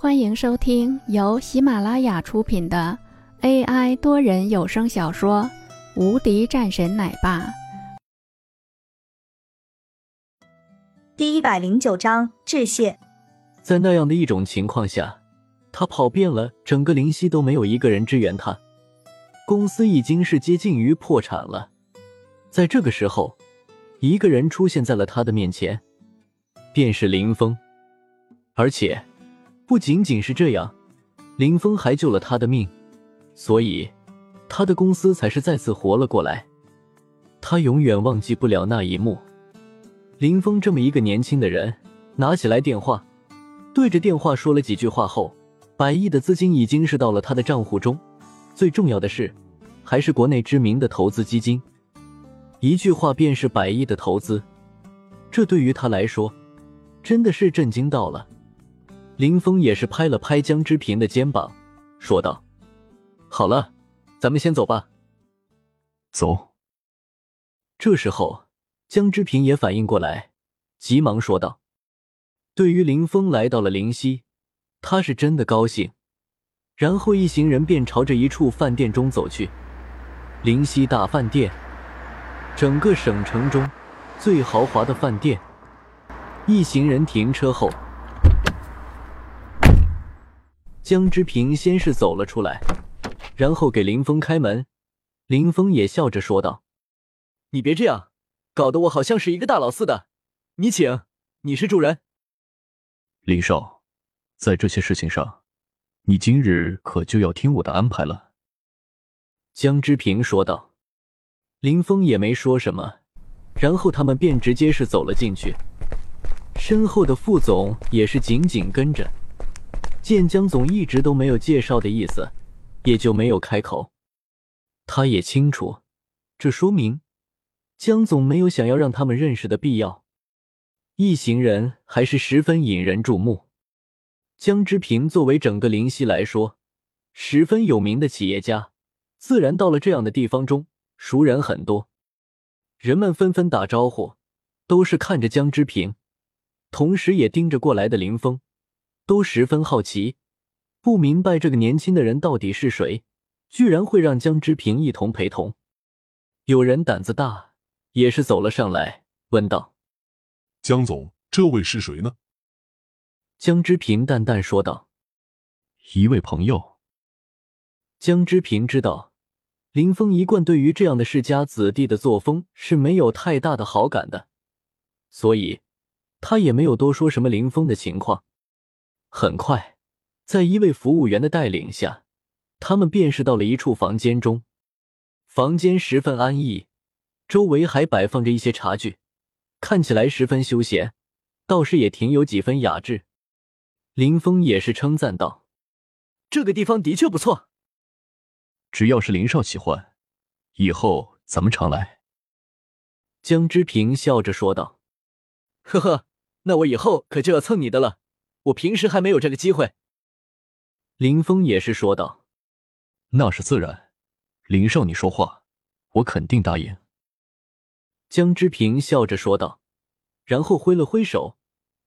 欢迎收听由喜马拉雅出品的 AI 多人有声小说《无敌战神奶爸》第一百零九章致谢。在那样的一种情况下，他跑遍了整个灵溪，都没有一个人支援他。公司已经是接近于破产了。在这个时候，一个人出现在了他的面前，便是林峰，而且。不仅仅是这样，林峰还救了他的命，所以他的公司才是再次活了过来。他永远忘记不了那一幕。林峰这么一个年轻的人，拿起来电话，对着电话说了几句话后，百亿的资金已经是到了他的账户中。最重要的是，还是国内知名的投资基金。一句话便是百亿的投资，这对于他来说，真的是震惊到了。林峰也是拍了拍江之平的肩膀，说道：“好了，咱们先走吧。”走。这时候，江之平也反应过来，急忙说道：“对于林峰来到了灵溪，他是真的高兴。”然后一行人便朝着一处饭店中走去。灵溪大饭店，整个省城中最豪华的饭店。一行人停车后。江之平先是走了出来，然后给林峰开门。林峰也笑着说道：“你别这样，搞得我好像是一个大佬似的。你请，你是主人。”林少，在这些事情上，你今日可就要听我的安排了。”江之平说道。林峰也没说什么，然后他们便直接是走了进去，身后的副总也是紧紧跟着。见江总一直都没有介绍的意思，也就没有开口。他也清楚，这说明江总没有想要让他们认识的必要。一行人还是十分引人注目。江之平作为整个灵溪来说十分有名的企业家，自然到了这样的地方中，熟人很多。人们纷纷打招呼，都是看着江之平，同时也盯着过来的林峰。都十分好奇，不明白这个年轻的人到底是谁，居然会让江之平一同陪同。有人胆子大，也是走了上来，问道：“江总，这位是谁呢？”江之平淡淡说道：“一位朋友。”江之平知道林峰一贯对于这样的世家子弟的作风是没有太大的好感的，所以他也没有多说什么林峰的情况。很快，在一位服务员的带领下，他们便是到了一处房间中。房间十分安逸，周围还摆放着一些茶具，看起来十分休闲，倒是也挺有几分雅致。林峰也是称赞道：“这个地方的确不错。”只要是林少喜欢，以后咱们常来。”江之平笑着说道。“呵呵，那我以后可就要蹭你的了。”我平时还没有这个机会。林峰也是说道：“那是自然，林少，你说话，我肯定答应。”江之平笑着说道，然后挥了挥手，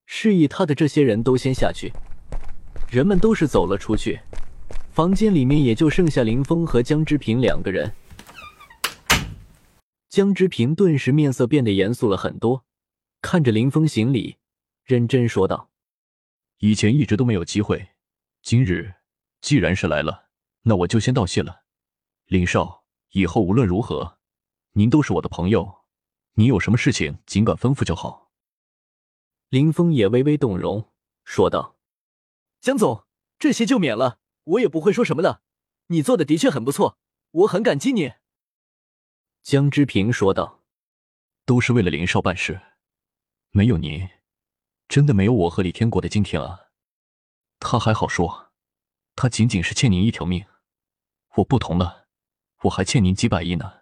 示意他的这些人都先下去。人们都是走了出去，房间里面也就剩下林峰和江之平两个人。江之平顿时面色变得严肃了很多，看着林峰行礼，认真说道。以前一直都没有机会，今日既然是来了，那我就先道谢了。林少，以后无论如何，您都是我的朋友，您有什么事情尽管吩咐就好。林峰也微微动容，说道：“江总，这些就免了，我也不会说什么的。你做的的确很不错，我很感激你。”江之平说道：“都是为了林少办事，没有您。”真的没有我和李天国的今天啊！他还好说，他仅仅是欠您一条命，我不同了，我还欠您几百亿呢。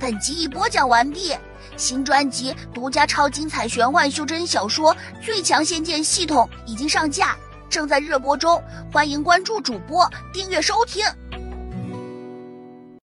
本集已播讲完毕，新专辑独家超精彩玄幻修真小说《最强仙剑系统》已经上架，正在热播中，欢迎关注主播，订阅收听。